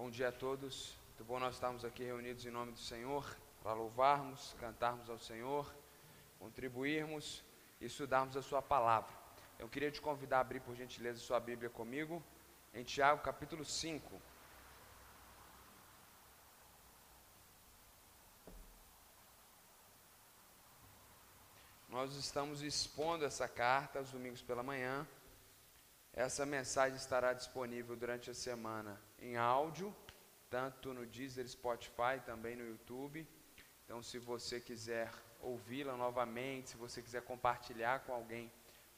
Bom dia a todos. Muito bom nós estarmos aqui reunidos em nome do Senhor para louvarmos, cantarmos ao Senhor, contribuirmos e estudarmos a Sua palavra. Eu queria te convidar a abrir por gentileza sua Bíblia comigo em Tiago capítulo 5. Nós estamos expondo essa carta aos domingos pela manhã. Essa mensagem estará disponível durante a semana em áudio, tanto no Deezer, Spotify, também no YouTube. Então, se você quiser ouvi-la novamente, se você quiser compartilhar com alguém,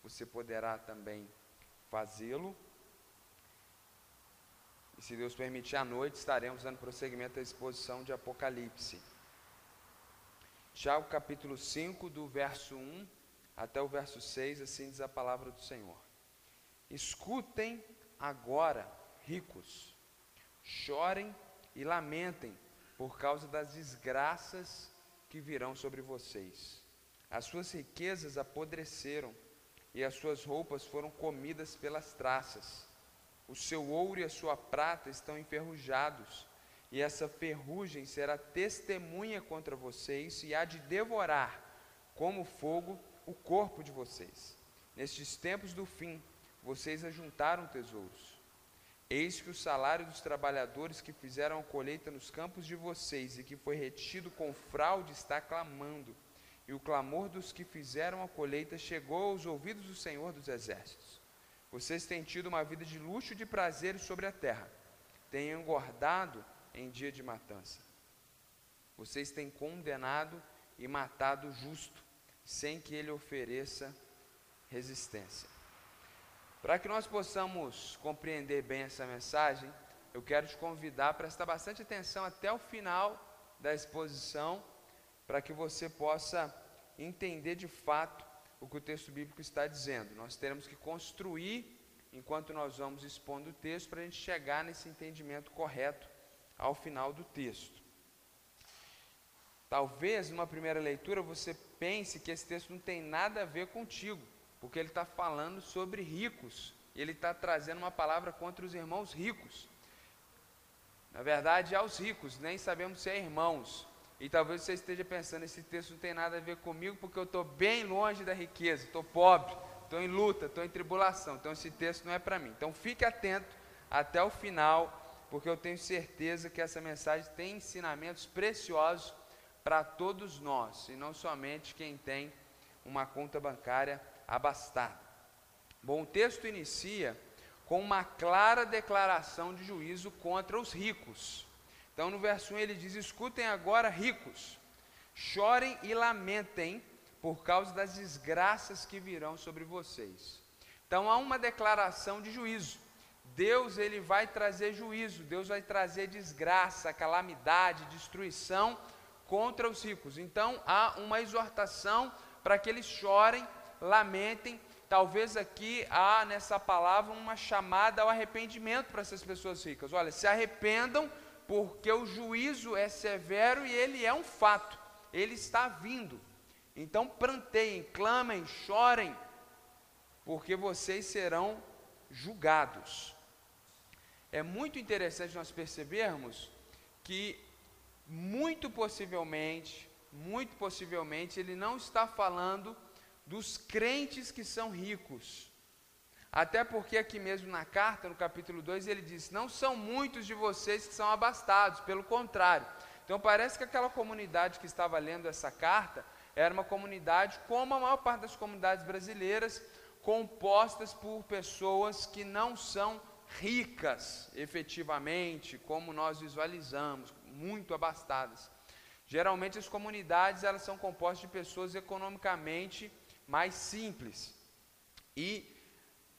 você poderá também fazê-lo. E se Deus permitir, à noite estaremos dando prosseguimento à exposição de Apocalipse. Tiago capítulo 5, do verso 1 até o verso 6, assim diz a palavra do Senhor. Escutem agora, ricos, chorem e lamentem por causa das desgraças que virão sobre vocês. As suas riquezas apodreceram e as suas roupas foram comidas pelas traças. O seu ouro e a sua prata estão enferrujados, e essa ferrugem será testemunha contra vocês e há de devorar, como fogo, o corpo de vocês. Nestes tempos do fim, vocês ajuntaram tesouros. Eis que o salário dos trabalhadores que fizeram a colheita nos campos de vocês e que foi retido com fraude está clamando, e o clamor dos que fizeram a colheita chegou aos ouvidos do Senhor dos Exércitos. Vocês têm tido uma vida de luxo e de prazeres sobre a terra, têm engordado em dia de matança. Vocês têm condenado e matado o justo, sem que ele ofereça resistência. Para que nós possamos compreender bem essa mensagem, eu quero te convidar a prestar bastante atenção até o final da exposição, para que você possa entender de fato o que o texto bíblico está dizendo. Nós teremos que construir, enquanto nós vamos expondo o texto, para a gente chegar nesse entendimento correto ao final do texto. Talvez, numa primeira leitura, você pense que esse texto não tem nada a ver contigo porque ele está falando sobre ricos, ele está trazendo uma palavra contra os irmãos ricos. Na verdade, aos ricos, nem sabemos se é irmãos. E talvez você esteja pensando, esse texto não tem nada a ver comigo, porque eu estou bem longe da riqueza, estou pobre, estou em luta, estou em tribulação. Então esse texto não é para mim. Então fique atento até o final, porque eu tenho certeza que essa mensagem tem ensinamentos preciosos para todos nós, e não somente quem tem uma conta bancária abastada. Bom, o texto inicia com uma clara declaração de juízo contra os ricos. Então, no verso 1 ele diz: Escutem agora, ricos, chorem e lamentem por causa das desgraças que virão sobre vocês. Então, há uma declaração de juízo. Deus ele vai trazer juízo, Deus vai trazer desgraça, calamidade, destruição contra os ricos. Então, há uma exortação para que eles chorem lamentem. Talvez aqui há nessa palavra uma chamada ao arrependimento para essas pessoas ricas. Olha, se arrependam, porque o juízo é severo e ele é um fato, ele está vindo. Então planteiem, clamem, chorem, porque vocês serão julgados. É muito interessante nós percebermos que, muito possivelmente, muito possivelmente, ele não está falando dos crentes que são ricos. Até porque aqui mesmo na carta, no capítulo 2, ele diz: Não são muitos de vocês que são abastados, pelo contrário. Então parece que aquela comunidade que estava lendo essa carta era uma comunidade, como a maior parte das comunidades brasileiras, compostas por pessoas que não são ricas efetivamente, como nós visualizamos, muito abastadas. Geralmente as comunidades elas são compostas de pessoas economicamente mais simples. E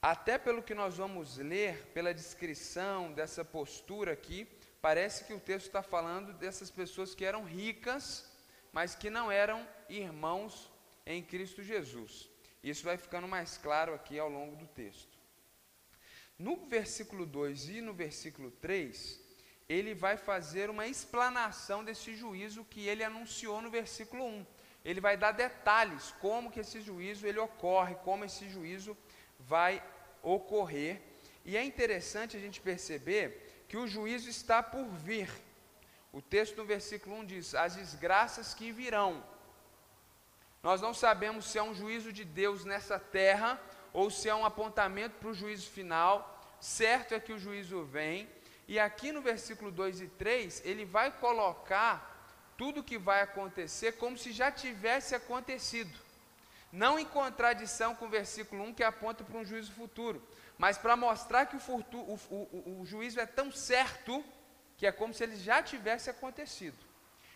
até pelo que nós vamos ler, pela descrição dessa postura aqui, parece que o texto está falando dessas pessoas que eram ricas, mas que não eram irmãos em Cristo Jesus. Isso vai ficando mais claro aqui ao longo do texto. No versículo 2 e no versículo 3, ele vai fazer uma explanação desse juízo que ele anunciou no versículo 1 ele vai dar detalhes como que esse juízo ele ocorre, como esse juízo vai ocorrer. E é interessante a gente perceber que o juízo está por vir. O texto no versículo 1 diz: As desgraças que virão. Nós não sabemos se é um juízo de Deus nessa terra ou se é um apontamento para o juízo final. Certo é que o juízo vem, e aqui no versículo 2 e 3, ele vai colocar tudo que vai acontecer como se já tivesse acontecido. Não em contradição com o versículo 1 que aponta para um juízo futuro, mas para mostrar que o, futuro, o, o, o juízo é tão certo que é como se ele já tivesse acontecido.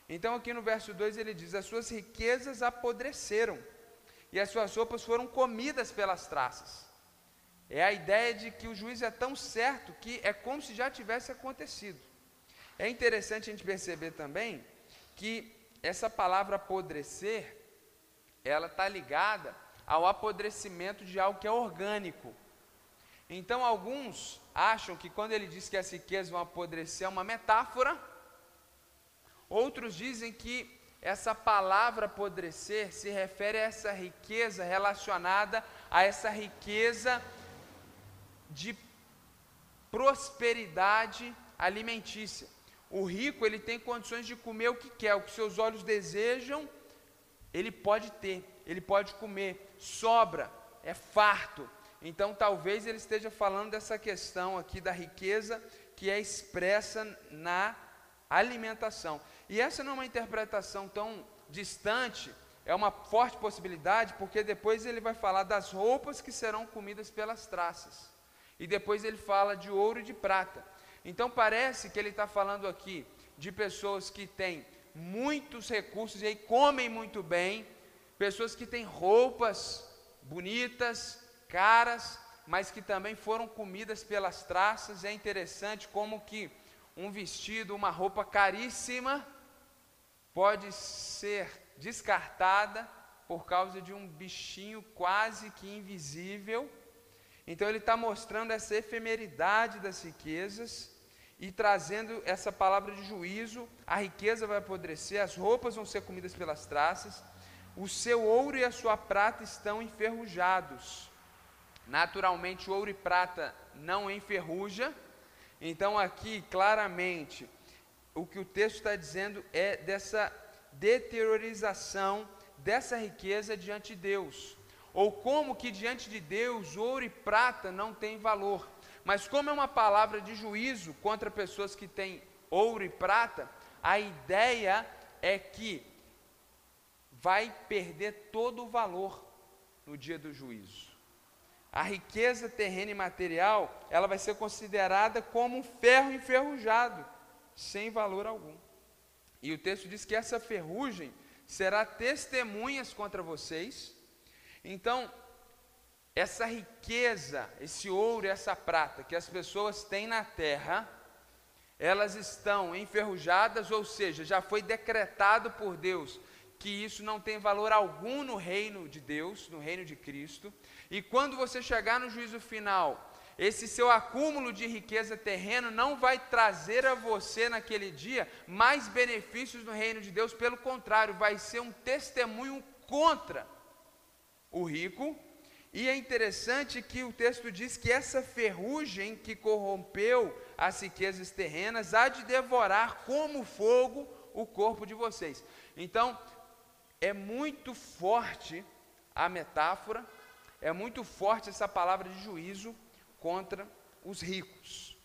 Então, aqui no verso 2 ele diz: As suas riquezas apodreceram e as suas roupas foram comidas pelas traças. É a ideia de que o juízo é tão certo que é como se já tivesse acontecido. É interessante a gente perceber também que essa palavra apodrecer, ela está ligada ao apodrecimento de algo que é orgânico. Então, alguns acham que quando ele diz que as riquezas vão apodrecer é uma metáfora, outros dizem que essa palavra apodrecer se refere a essa riqueza relacionada a essa riqueza de prosperidade alimentícia. O rico, ele tem condições de comer o que quer, o que seus olhos desejam, ele pode ter, ele pode comer, sobra, é farto. Então, talvez ele esteja falando dessa questão aqui da riqueza que é expressa na alimentação. E essa não é uma interpretação tão distante, é uma forte possibilidade, porque depois ele vai falar das roupas que serão comidas pelas traças. E depois ele fala de ouro e de prata. Então parece que ele está falando aqui de pessoas que têm muitos recursos e aí comem muito bem, pessoas que têm roupas bonitas, caras, mas que também foram comidas pelas traças. É interessante como que um vestido, uma roupa caríssima, pode ser descartada por causa de um bichinho quase que invisível. Então ele está mostrando essa efemeridade das riquezas e trazendo essa palavra de juízo, a riqueza vai apodrecer, as roupas vão ser comidas pelas traças, o seu ouro e a sua prata estão enferrujados. Naturalmente, ouro e prata não enferruja, então aqui claramente o que o texto está dizendo é dessa deteriorização dessa riqueza diante de Deus, ou como que diante de Deus ouro e prata não têm valor. Mas como é uma palavra de juízo contra pessoas que têm ouro e prata, a ideia é que vai perder todo o valor no dia do juízo. A riqueza terrena e material, ela vai ser considerada como um ferro enferrujado, sem valor algum. E o texto diz que essa ferrugem será testemunhas contra vocês. Então, essa riqueza, esse ouro e essa prata que as pessoas têm na terra, elas estão enferrujadas, ou seja, já foi decretado por Deus que isso não tem valor algum no reino de Deus, no reino de Cristo. E quando você chegar no juízo final, esse seu acúmulo de riqueza terreno não vai trazer a você naquele dia mais benefícios no reino de Deus, pelo contrário, vai ser um testemunho contra o rico e é interessante que o texto diz que essa ferrugem que corrompeu as riquezas terrenas há de devorar como fogo o corpo de vocês. Então, é muito forte a metáfora, é muito forte essa palavra de juízo contra os ricos.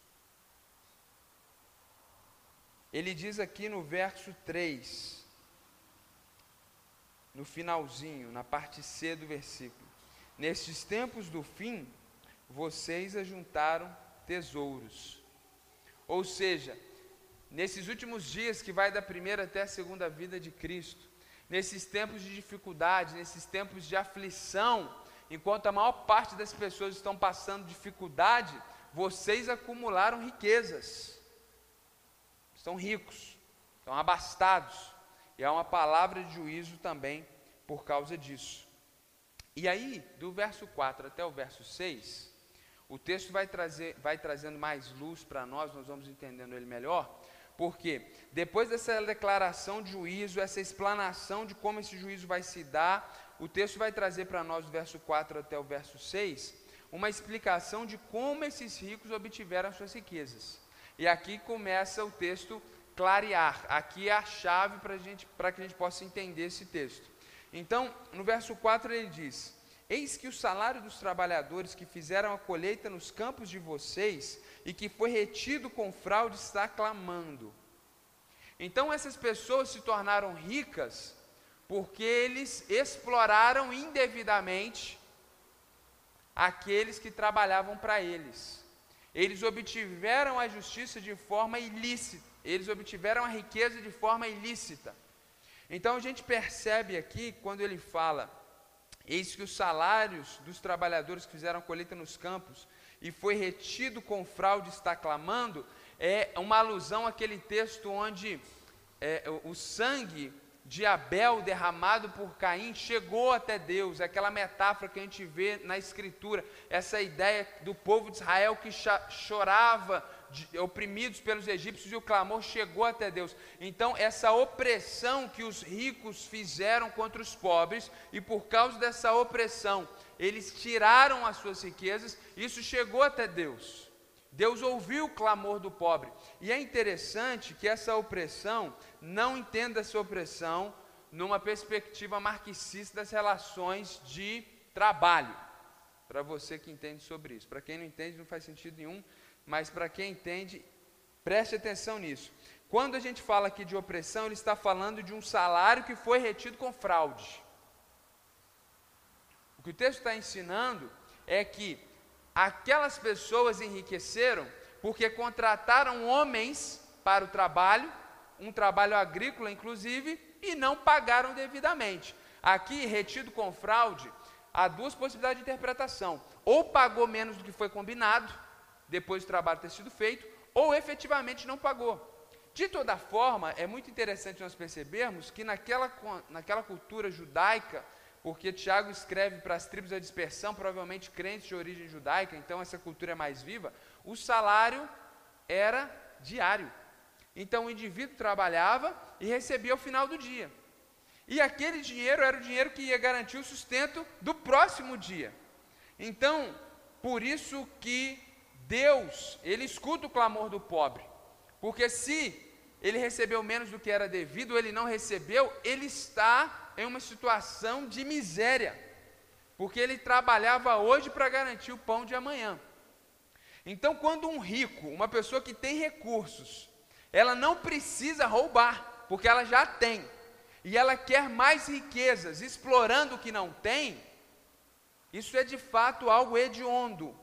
Ele diz aqui no verso 3, no finalzinho, na parte C do versículo: Nestes tempos do fim, vocês ajuntaram tesouros. Ou seja, nesses últimos dias que vai da primeira até a segunda vida de Cristo, nesses tempos de dificuldade, nesses tempos de aflição, enquanto a maior parte das pessoas estão passando dificuldade, vocês acumularam riquezas. Estão ricos, estão abastados. E há uma palavra de juízo também por causa disso. E aí, do verso 4 até o verso 6, o texto vai, trazer, vai trazendo mais luz para nós, nós vamos entendendo ele melhor, porque depois dessa declaração de juízo, essa explanação de como esse juízo vai se dar, o texto vai trazer para nós, do verso 4 até o verso 6, uma explicação de como esses ricos obtiveram as suas riquezas. E aqui começa o texto clarear. Aqui é a chave para que a gente possa entender esse texto. Então, no verso 4 ele diz: Eis que o salário dos trabalhadores que fizeram a colheita nos campos de vocês e que foi retido com fraude está clamando. Então, essas pessoas se tornaram ricas porque eles exploraram indevidamente aqueles que trabalhavam para eles. Eles obtiveram a justiça de forma ilícita, eles obtiveram a riqueza de forma ilícita. Então a gente percebe aqui, quando ele fala, eis que os salários dos trabalhadores que fizeram colheita nos campos e foi retido com fraude está clamando, é uma alusão àquele texto onde é, o sangue de Abel derramado por Caim chegou até Deus, aquela metáfora que a gente vê na Escritura, essa ideia do povo de Israel que chorava, oprimidos pelos egípcios, e o clamor chegou até Deus. Então, essa opressão que os ricos fizeram contra os pobres, e por causa dessa opressão, eles tiraram as suas riquezas, isso chegou até Deus. Deus ouviu o clamor do pobre. E é interessante que essa opressão, não entenda essa opressão numa perspectiva marxista das relações de trabalho. Para você que entende sobre isso. Para quem não entende, não faz sentido nenhum, mas para quem entende, preste atenção nisso. Quando a gente fala aqui de opressão, ele está falando de um salário que foi retido com fraude. O que o texto está ensinando é que aquelas pessoas enriqueceram porque contrataram homens para o trabalho, um trabalho agrícola inclusive, e não pagaram devidamente. Aqui, retido com fraude, há duas possibilidades de interpretação: ou pagou menos do que foi combinado, depois do trabalho ter sido feito, ou efetivamente não pagou. De toda forma, é muito interessante nós percebermos que naquela, naquela cultura judaica, porque Tiago escreve para as tribos da dispersão, provavelmente crentes de origem judaica, então essa cultura é mais viva, o salário era diário. Então o indivíduo trabalhava e recebia ao final do dia. E aquele dinheiro era o dinheiro que ia garantir o sustento do próximo dia. Então, por isso que Deus, ele escuta o clamor do pobre. Porque se ele recebeu menos do que era devido, ele não recebeu, ele está em uma situação de miséria, porque ele trabalhava hoje para garantir o pão de amanhã. Então, quando um rico, uma pessoa que tem recursos, ela não precisa roubar, porque ela já tem, e ela quer mais riquezas, explorando o que não tem, isso é de fato algo hediondo,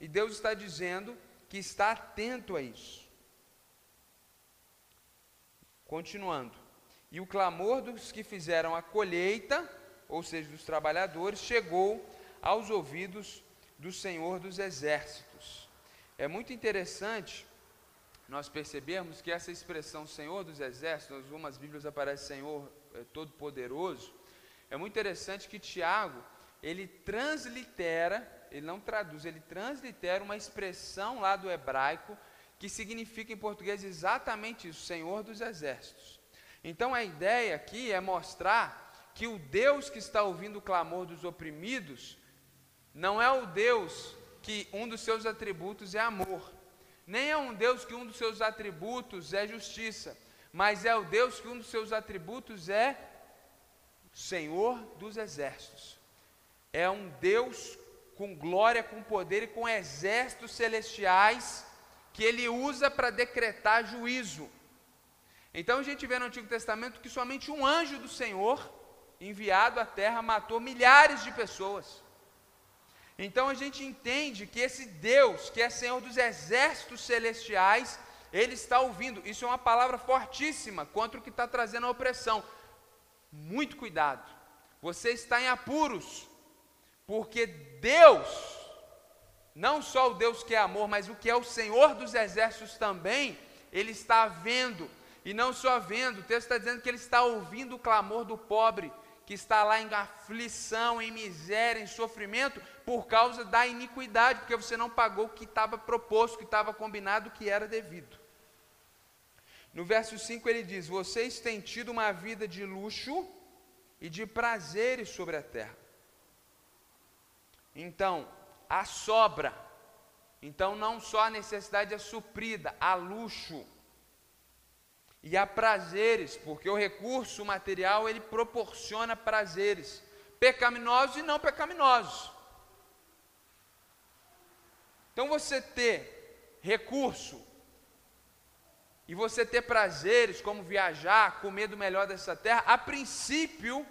e Deus está dizendo que está atento a isso. Continuando. E o clamor dos que fizeram a colheita, ou seja, dos trabalhadores, chegou aos ouvidos do Senhor dos Exércitos. É muito interessante nós percebemos que essa expressão Senhor dos Exércitos, em algumas Bíblias aparece Senhor é, Todo-Poderoso, é muito interessante que Tiago, ele translitera, ele não traduz, ele translitera uma expressão lá do hebraico que significa em português exatamente isso, Senhor dos Exércitos. Então a ideia aqui é mostrar que o Deus que está ouvindo o clamor dos oprimidos não é o Deus que um dos seus atributos é amor, nem é um Deus que um dos seus atributos é justiça, mas é o Deus que um dos seus atributos é Senhor dos exércitos. É um Deus com glória, com poder e com exércitos celestiais que ele usa para decretar juízo. Então a gente vê no Antigo Testamento que somente um anjo do Senhor, enviado à terra, matou milhares de pessoas. Então a gente entende que esse Deus, que é Senhor dos exércitos celestiais, ele está ouvindo. Isso é uma palavra fortíssima contra o que está trazendo a opressão. Muito cuidado. Você está em apuros, porque Deus, não só o Deus que é amor, mas o que é o Senhor dos exércitos também, ele está vendo e não só vendo, o texto está dizendo que ele está ouvindo o clamor do pobre, que está lá em aflição, em miséria, em sofrimento, por causa da iniquidade, porque você não pagou o que estava proposto, o que estava combinado, o que era devido. No verso 5 ele diz: Vocês têm tido uma vida de luxo e de prazeres sobre a terra. Então, a sobra. Então, não só a necessidade é suprida, há luxo e há prazeres, porque o recurso material ele proporciona prazeres pecaminosos e não pecaminosos. Então você ter recurso e você ter prazeres como viajar, comer do melhor dessa terra, a princípio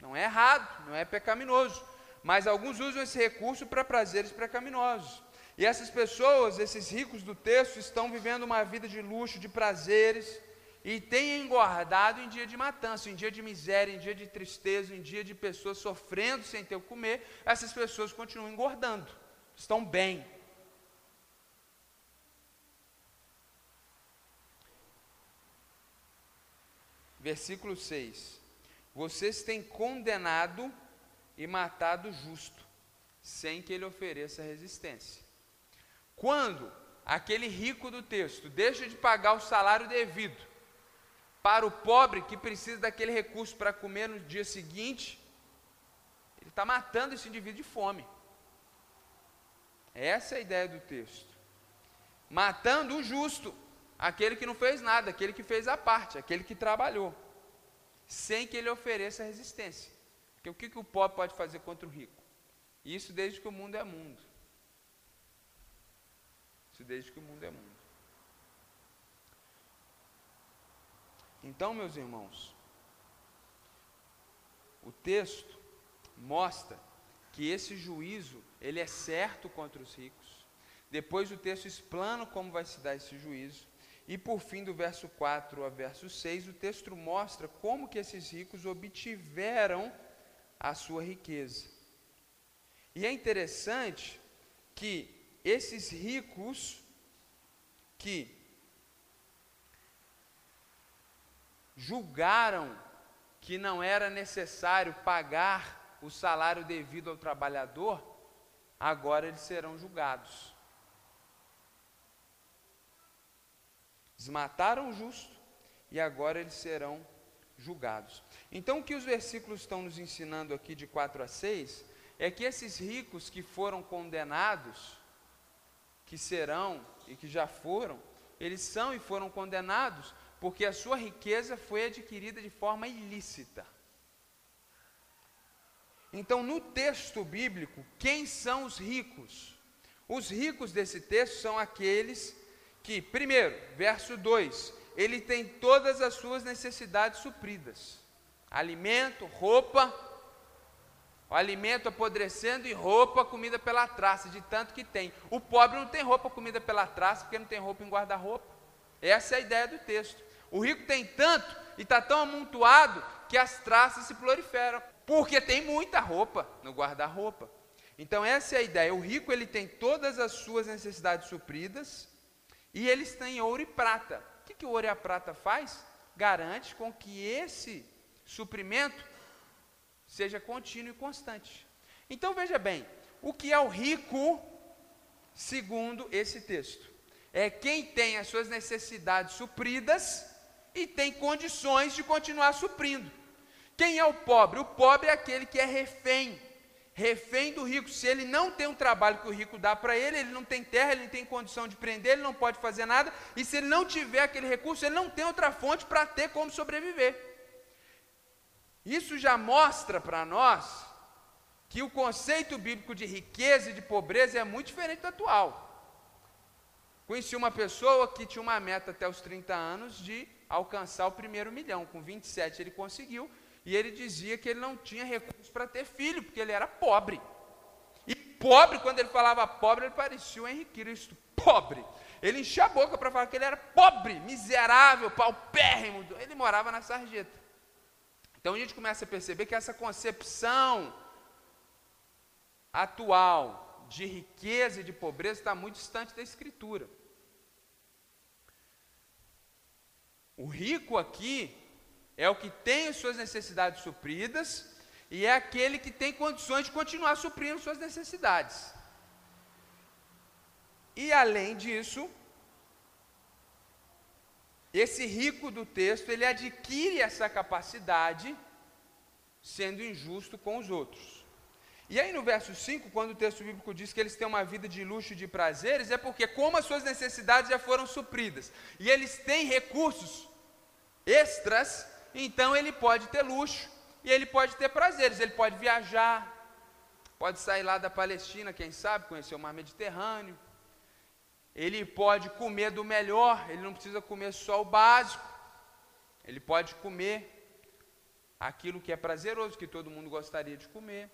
não é errado, não é pecaminoso, mas alguns usam esse recurso para prazeres pecaminosos. E essas pessoas, esses ricos do texto, estão vivendo uma vida de luxo, de prazeres, e tem engordado em dia de matança, em dia de miséria, em dia de tristeza, em dia de pessoas sofrendo sem ter o comer, essas pessoas continuam engordando, estão bem. Versículo 6: Vocês têm condenado e matado o justo, sem que ele ofereça resistência. Quando aquele rico do texto deixa de pagar o salário devido, para o pobre que precisa daquele recurso para comer no dia seguinte, ele está matando esse indivíduo de fome. Essa é a ideia do texto. Matando o justo, aquele que não fez nada, aquele que fez a parte, aquele que trabalhou, sem que ele ofereça resistência. Porque o que, que o pobre pode fazer contra o rico? Isso desde que o mundo é mundo. Isso desde que o mundo é mundo. Então, meus irmãos, o texto mostra que esse juízo, ele é certo contra os ricos. Depois o texto explana como vai se dar esse juízo. E por fim, do verso 4 a verso 6, o texto mostra como que esses ricos obtiveram a sua riqueza. E é interessante que esses ricos que julgaram que não era necessário pagar o salário devido ao trabalhador, agora eles serão julgados. Eles mataram o justo e agora eles serão julgados. Então, o que os versículos estão nos ensinando aqui de 4 a 6 é que esses ricos que foram condenados, que serão e que já foram, eles são e foram condenados porque a sua riqueza foi adquirida de forma ilícita. Então, no texto bíblico, quem são os ricos? Os ricos desse texto são aqueles que, primeiro, verso 2, ele tem todas as suas necessidades supridas: alimento, roupa, o alimento apodrecendo e roupa, comida pela traça, de tanto que tem. O pobre não tem roupa, comida pela traça, porque não tem roupa em guarda-roupa. Essa é a ideia do texto. O rico tem tanto e está tão amontoado que as traças se proliferam, porque tem muita roupa no guarda-roupa. Então essa é a ideia. O rico ele tem todas as suas necessidades supridas e eles têm ouro e prata. O que, que o ouro e a prata faz? Garante com que esse suprimento seja contínuo e constante. Então veja bem, o que é o rico segundo esse texto? É quem tem as suas necessidades supridas e tem condições de continuar suprindo. Quem é o pobre? O pobre é aquele que é refém, refém do rico. Se ele não tem um trabalho que o rico dá para ele, ele não tem terra, ele não tem condição de prender, ele não pode fazer nada, e se ele não tiver aquele recurso, ele não tem outra fonte para ter como sobreviver. Isso já mostra para nós que o conceito bíblico de riqueza e de pobreza é muito diferente do atual. Conheci uma pessoa que tinha uma meta até os 30 anos de alcançar o primeiro milhão. Com 27 ele conseguiu, e ele dizia que ele não tinha recursos para ter filho, porque ele era pobre. E pobre, quando ele falava pobre, ele parecia o Henrique Cristo, pobre. Ele enchia a boca para falar que ele era pobre, miserável, paupérrimo. Ele morava na sarjeta. Então a gente começa a perceber que essa concepção atual de riqueza e de pobreza está muito distante da Escritura. O rico aqui é o que tem as suas necessidades supridas e é aquele que tem condições de continuar suprindo suas necessidades. E além disso, esse rico do texto, ele adquire essa capacidade sendo injusto com os outros. E aí no verso 5, quando o texto bíblico diz que eles têm uma vida de luxo e de prazeres, é porque como as suas necessidades já foram supridas e eles têm recursos extras, então ele pode ter luxo e ele pode ter prazeres, ele pode viajar, pode sair lá da Palestina, quem sabe, conhecer o mar Mediterrâneo. Ele pode comer do melhor, ele não precisa comer só o básico. Ele pode comer aquilo que é prazeroso, que todo mundo gostaria de comer.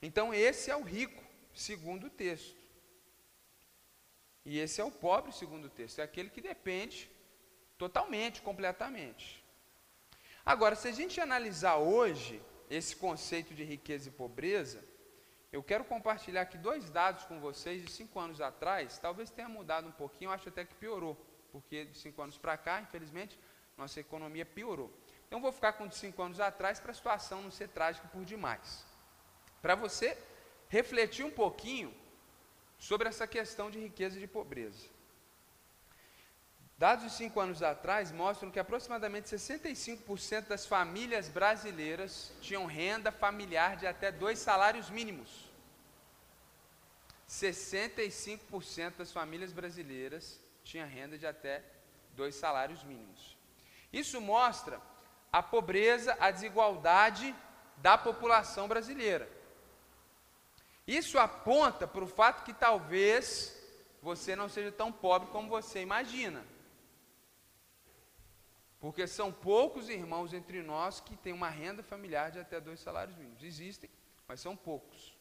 Então, esse é o rico, segundo o texto. E esse é o pobre, segundo o texto. É aquele que depende totalmente, completamente. Agora, se a gente analisar hoje esse conceito de riqueza e pobreza, eu quero compartilhar aqui dois dados com vocês de cinco anos atrás. Talvez tenha mudado um pouquinho, acho até que piorou, porque de cinco anos para cá, infelizmente, nossa economia piorou. Então, vou ficar com de cinco anos atrás para a situação não ser trágica por demais para você refletir um pouquinho sobre essa questão de riqueza e de pobreza. Dados de cinco anos atrás mostram que aproximadamente 65% das famílias brasileiras tinham renda familiar de até dois salários mínimos. 65% das famílias brasileiras tinham renda de até dois salários mínimos. Isso mostra a pobreza, a desigualdade da população brasileira. Isso aponta para o fato que talvez você não seja tão pobre como você imagina. Porque são poucos irmãos entre nós que têm uma renda familiar de até dois salários mínimos. Existem, mas são poucos.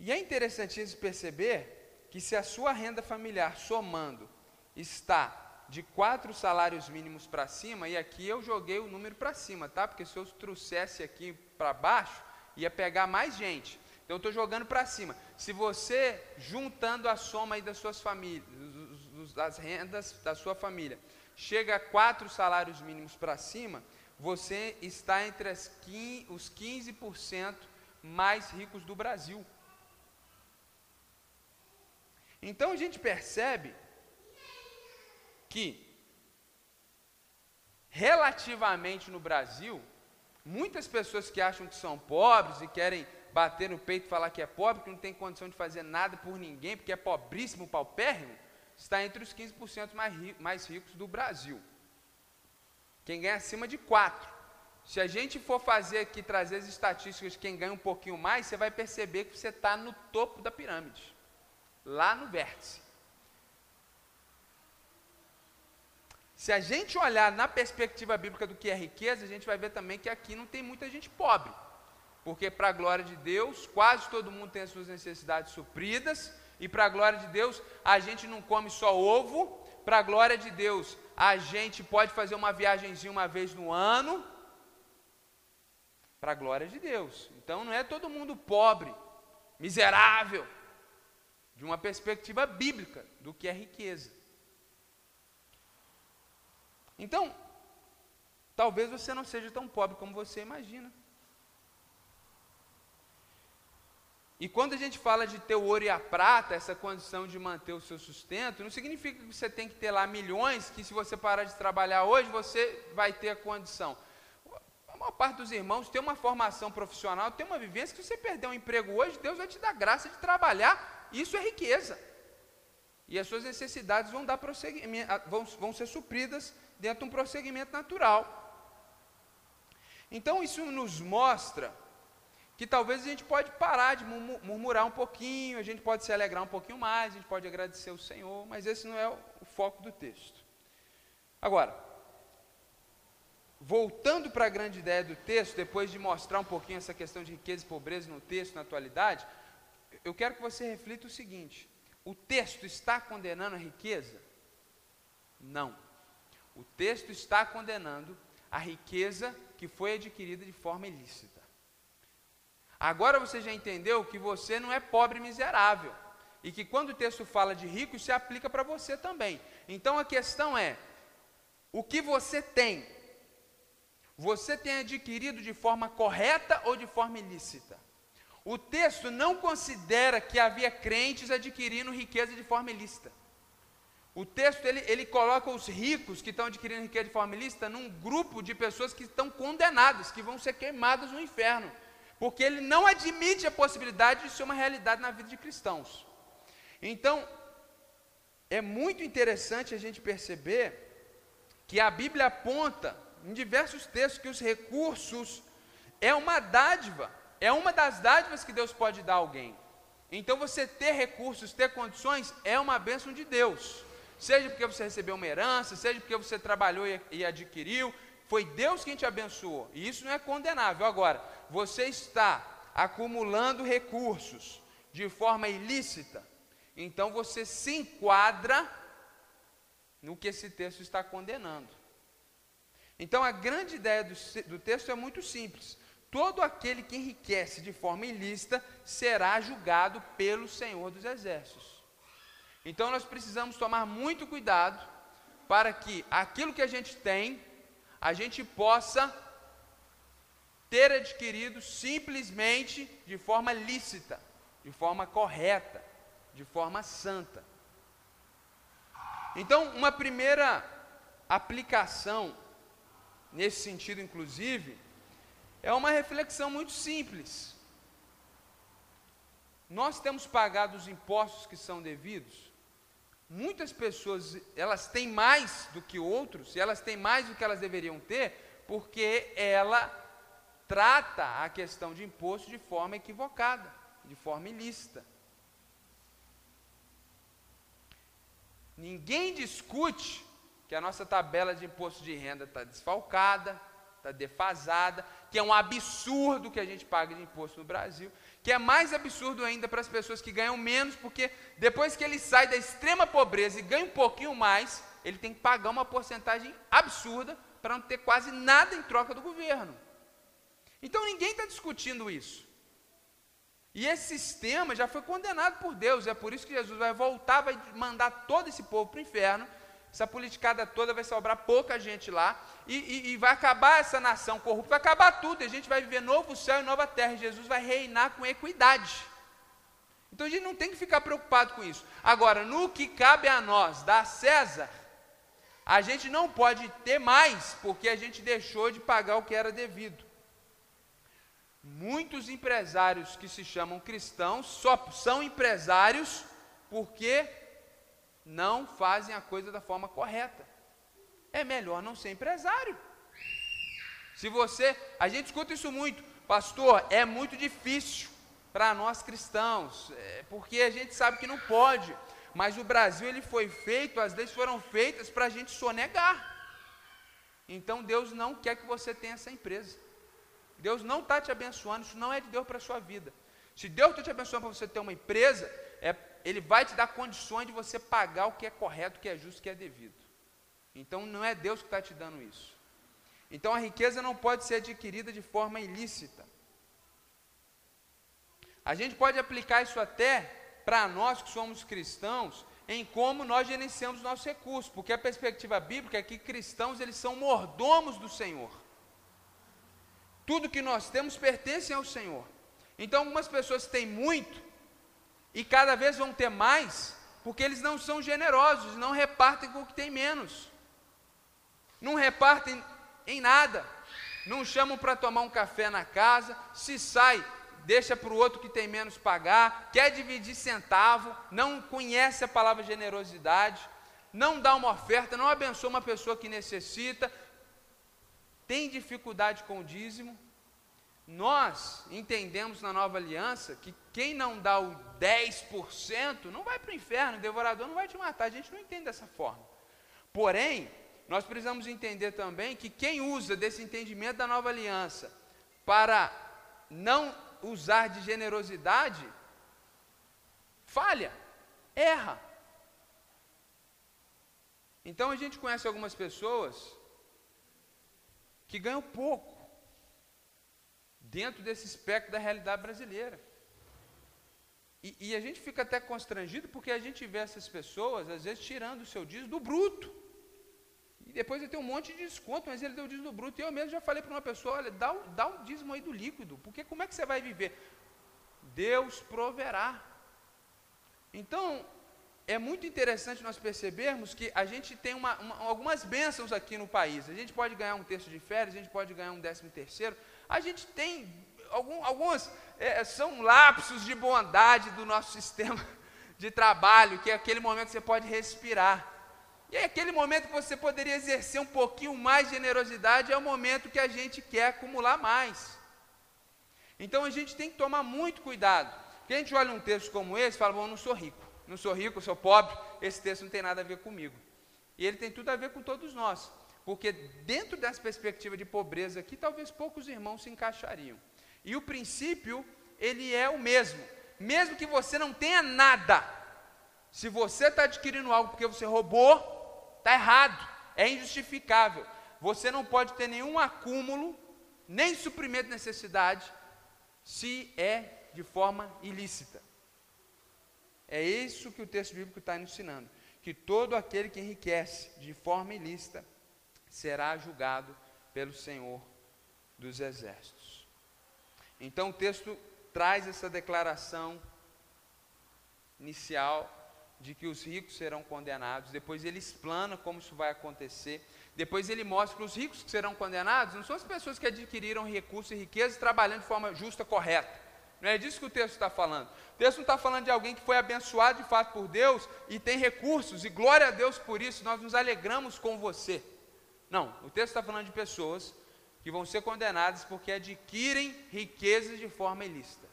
E é interessantíssimo perceber que se a sua renda familiar somando está de quatro salários mínimos para cima, e aqui eu joguei o número para cima, tá? Porque se eu trouxesse aqui para baixo, ia pegar mais gente. Então eu estou jogando para cima. Se você, juntando a soma aí das suas famílias, das rendas da sua família, chega a quatro salários mínimos para cima, você está entre as, os 15% mais ricos do Brasil. Então a gente percebe que, relativamente no Brasil, Muitas pessoas que acham que são pobres e querem bater no peito e falar que é pobre, que não tem condição de fazer nada por ninguém, porque é pobríssimo, paupérrimo, está entre os 15% mais, mais ricos do Brasil. Quem ganha acima de 4. Se a gente for fazer aqui, trazer as estatísticas de quem ganha um pouquinho mais, você vai perceber que você está no topo da pirâmide, lá no vértice. Se a gente olhar na perspectiva bíblica do que é riqueza, a gente vai ver também que aqui não tem muita gente pobre. Porque, para a glória de Deus, quase todo mundo tem as suas necessidades supridas. E, para a glória de Deus, a gente não come só ovo. Para a glória de Deus, a gente pode fazer uma viagemzinha uma vez no ano. Para a glória de Deus. Então, não é todo mundo pobre, miserável, de uma perspectiva bíblica do que é riqueza. Então, talvez você não seja tão pobre como você imagina. E quando a gente fala de ter o ouro e a prata, essa condição de manter o seu sustento, não significa que você tem que ter lá milhões, que se você parar de trabalhar hoje, você vai ter a condição. A maior parte dos irmãos tem uma formação profissional, tem uma vivência que se você perder um emprego hoje, Deus vai te dar graça de trabalhar. Isso é riqueza. E as suas necessidades vão, dar vão, vão ser supridas dentro de um prosseguimento natural. Então isso nos mostra que talvez a gente pode parar de murmurar um pouquinho, a gente pode se alegrar um pouquinho mais, a gente pode agradecer o Senhor, mas esse não é o, foco do texto. Agora, voltando para a grande ideia do texto, depois de mostrar um pouquinho essa questão de riqueza e pobreza no texto, na atualidade, eu quero que você reflita o seguinte: o texto está condenando a riqueza? Não. O texto está condenando a riqueza que foi adquirida de forma ilícita. Agora você já entendeu que você não é pobre miserável. E que quando o texto fala de rico, isso se aplica para você também. Então a questão é: o que você tem? Você tem adquirido de forma correta ou de forma ilícita? O texto não considera que havia crentes adquirindo riqueza de forma ilícita. O texto ele, ele coloca os ricos que estão adquirindo riqueza de forma ilícita num grupo de pessoas que estão condenadas, que vão ser queimadas no inferno, porque ele não admite a possibilidade de ser uma realidade na vida de cristãos. Então, é muito interessante a gente perceber que a Bíblia aponta em diversos textos que os recursos é uma dádiva, é uma das dádivas que Deus pode dar a alguém. Então você ter recursos, ter condições é uma bênção de Deus. Seja porque você recebeu uma herança, seja porque você trabalhou e, e adquiriu, foi Deus quem te abençoou. E isso não é condenável. Agora, você está acumulando recursos de forma ilícita, então você se enquadra no que esse texto está condenando. Então a grande ideia do, do texto é muito simples. Todo aquele que enriquece de forma ilícita será julgado pelo Senhor dos Exércitos. Então nós precisamos tomar muito cuidado para que aquilo que a gente tem, a gente possa ter adquirido simplesmente de forma lícita, de forma correta, de forma santa. Então, uma primeira aplicação nesse sentido, inclusive, é uma reflexão muito simples. Nós temos pagado os impostos que são devidos? Muitas pessoas, elas têm mais do que outros, e elas têm mais do que elas deveriam ter, porque ela trata a questão de imposto de forma equivocada, de forma ilícita. Ninguém discute que a nossa tabela de imposto de renda está desfalcada, está defasada, que é um absurdo que a gente paga de imposto no Brasil, que é mais absurdo ainda para as pessoas que ganham menos, porque depois que ele sai da extrema pobreza e ganha um pouquinho mais, ele tem que pagar uma porcentagem absurda para não ter quase nada em troca do governo. Então ninguém está discutindo isso. E esse sistema já foi condenado por Deus, é por isso que Jesus vai voltar, vai mandar todo esse povo para o inferno, essa politicada toda vai sobrar pouca gente lá, e, e, e, vai acabar essa nação corrupta, vai acabar tudo, e a gente vai viver novo céu e nova terra, e Jesus vai reinar com equidade. Então a gente não tem que ficar preocupado com isso. Agora, no que cabe a nós, da César, a gente não pode ter mais, porque a gente deixou de pagar o que era devido. Muitos empresários que se chamam cristãos só são empresários porque não fazem a coisa da forma correta. É melhor não ser empresário. Se você, a gente escuta isso muito, pastor, é muito difícil para nós cristãos, é porque a gente sabe que não pode. Mas o Brasil ele foi feito, as leis foram feitas para a gente sonegar. Então Deus não quer que você tenha essa empresa. Deus não está te abençoando, isso não é de Deus para a sua vida. Se Deus está te abençoando para você ter uma empresa, é, Ele vai te dar condições de você pagar o que é correto, o que é justo, o que é devido. Então não é Deus que está te dando isso. Então a riqueza não pode ser adquirida de forma ilícita. A gente pode aplicar isso até para nós que somos cristãos, em como nós gerenciamos nossos recursos, porque a perspectiva bíblica é que cristãos eles são mordomos do Senhor. Tudo que nós temos pertence ao Senhor. Então, algumas pessoas têm muito e cada vez vão ter mais, porque eles não são generosos, não repartem com o que tem menos. Não repartem em nada. Não chamam para tomar um café na casa, se sai, deixa para o outro que tem menos pagar, quer dividir centavo, não conhece a palavra generosidade, não dá uma oferta, não abençoa uma pessoa que necessita, tem dificuldade com o dízimo, nós entendemos na nova aliança que quem não dá o 10% não vai para o inferno, o devorador não vai te matar. A gente não entende dessa forma. Porém, nós precisamos entender também que quem usa desse entendimento da nova aliança para não usar de generosidade, falha, erra. Então a gente conhece algumas pessoas que ganham pouco dentro desse espectro da realidade brasileira. E, e, a gente fica até constrangido porque a gente vê essas pessoas, às vezes, tirando o seu dízimo do bruto. E depois ele tem um monte de desconto, mas ele deu o dízimo do bruto. E eu mesmo já falei para uma pessoa: olha, dá, dá o dízimo aí do líquido, porque como é que você vai viver? Deus proverá. Então, é muito interessante nós percebermos que a gente tem uma, uma, algumas bênçãos aqui no país. A gente pode ganhar um terço de férias, a gente pode ganhar um décimo terceiro. A gente tem algum, alguns é, são lapsos de bondade do nosso sistema de trabalho, que é aquele momento que você pode respirar. E é aquele momento que você poderia exercer um pouquinho mais de generosidade, é o momento que a gente quer acumular mais. Então a gente tem que tomar muito cuidado. Porque a gente olha um texto como esse e fala, bom, eu não sou rico, não sou rico, sou pobre, esse texto não tem nada a ver comigo. E ele tem tudo a ver com todos nós. Porque dentro dessa perspectiva de pobreza aqui, talvez poucos irmãos se encaixariam. E o princípio, ele é o mesmo. Mesmo que você não tenha nada, se você está adquirindo algo porque você roubou, está errado, é injustificável. Você não pode ter nenhum acúmulo, nem suprimento de necessidade, se é de forma ilícita. É isso que o texto bíblico está ensinando: que todo aquele que enriquece de forma ilícita será julgado pelo Senhor dos Exércitos. Então o texto traz essa declaração inicial de que os ricos serão condenados, depois ele explana como isso vai acontecer, depois ele mostra que os ricos que serão condenados não são as pessoas que adquiriram recursos e riquezas trabalhando de forma justa, correta. Não é disso que o texto está falando. O texto não está falando de alguém que foi abençoado de fato por Deus e tem recursos, e glória a Deus por isso, nós nos alegramos com você. Não, o texto está falando de pessoas que vão ser condenadas porque adquirem riquezas de forma ilícita.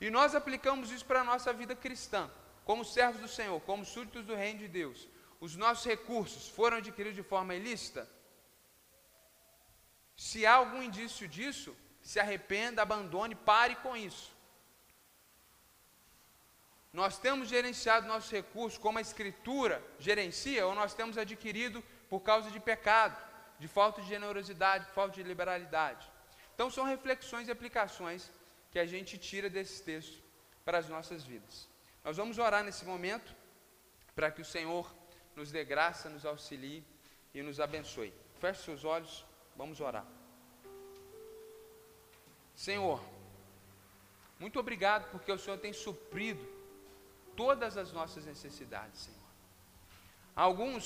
E nós aplicamos isso para a nossa vida cristã como servos do Senhor, como súditos do reino de Deus, os nossos recursos foram adquiridos de forma ilícita, se há algum indício disso, se arrependa, abandone, pare com isso. Nós temos gerenciado nossos recursos como a Escritura gerencia, ou nós temos adquirido por causa de pecado, de falta de generosidade, de falta de liberalidade. Então, são reflexões e aplicações que a gente tira desse texto para as nossas vidas. Nós vamos orar nesse momento para que o Senhor nos dê graça, nos auxilie e nos abençoe. Feche seus olhos, vamos orar. Senhor, muito obrigado porque o Senhor tem suprido todas as nossas necessidades, Senhor. Alguns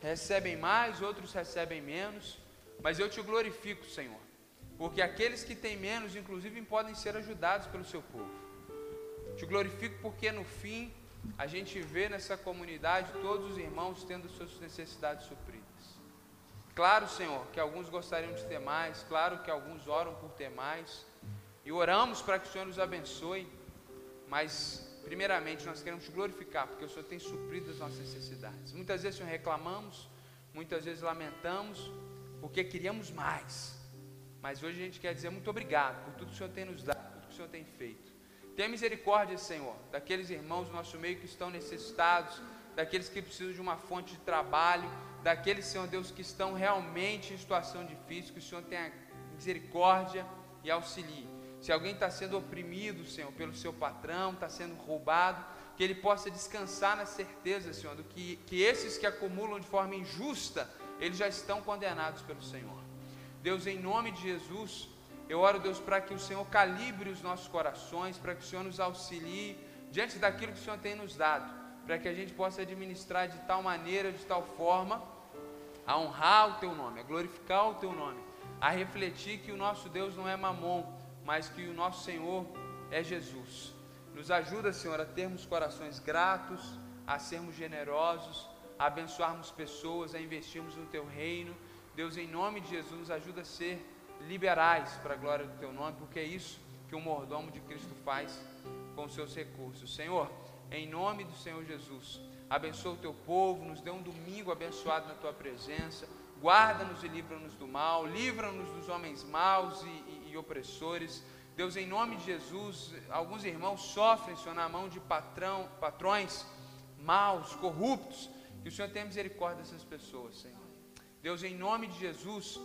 recebem mais, outros recebem menos, mas eu te glorifico, Senhor, porque aqueles que têm menos, inclusive, podem ser ajudados pelo seu povo. Te glorifico porque no fim a gente vê nessa comunidade todos os irmãos tendo suas necessidades supridas. Claro, Senhor, que alguns gostariam de ter mais, claro que alguns oram por ter mais, e oramos para que o Senhor nos abençoe, mas primeiramente nós queremos te glorificar, porque o Senhor tem suprido as nossas necessidades. Muitas vezes, Senhor, reclamamos, muitas vezes lamentamos, porque queríamos mais, mas hoje a gente quer dizer muito obrigado por tudo que o Senhor tem nos dado, por tudo que o Senhor tem feito. Tenha misericórdia, Senhor, daqueles irmãos do nosso meio que estão necessitados, daqueles que precisam de uma fonte de trabalho, daqueles, Senhor Deus, que estão realmente em situação difícil, que o Senhor tenha misericórdia e auxilie. Se alguém está sendo oprimido, Senhor, pelo seu patrão, está sendo roubado, que ele possa descansar na certeza, Senhor, do que, que esses que acumulam de forma injusta, eles já estão condenados pelo Senhor. Deus, em nome de Jesus, eu oro, Deus, para que o Senhor calibre os nossos corações, para que o Senhor nos auxilie diante daquilo que o Senhor tem nos dado, para que a gente possa administrar de tal maneira, de tal forma, a honrar o Teu nome, a glorificar o Teu nome, a refletir que o nosso Deus não é mamon, mas que o nosso Senhor é Jesus. Nos ajuda, Senhor, a termos corações gratos, a sermos generosos, a abençoarmos pessoas, a investirmos no Teu reino. Deus, em nome de Jesus, nos ajuda a ser liberais para a glória do teu nome, porque é isso que o mordomo de Cristo faz com seus recursos. Senhor, em nome do Senhor Jesus, abençoa o teu povo, nos dê um domingo abençoado na tua presença, guarda-nos e livra-nos do mal, livra-nos dos homens maus e, e, e, opressores. Deus, em nome de Jesus, alguns irmãos sofrem, Senhor, na mão de patrão, patrões maus, corruptos, que o Senhor tenha misericórdia dessas pessoas, Senhor. Deus, em nome de Jesus,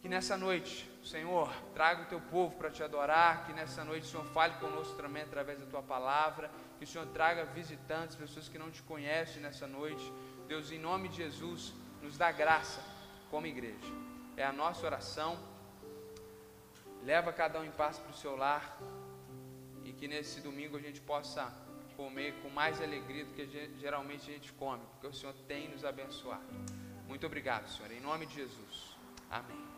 que nessa noite, Senhor, traga o teu povo para te adorar, que nessa noite o Senhor fale conosco também através da tua palavra, que o Senhor traga visitantes, pessoas que não te conhecem nessa noite. Deus, em nome de Jesus, nos dá graça como igreja. É a nossa oração. Leva cada um em paz para o seu lar e que nesse domingo a gente possa comer com mais alegria do que geralmente a gente come, porque o Senhor tem nos abençoado. Muito obrigado, Senhor, em nome de Jesus. Amém.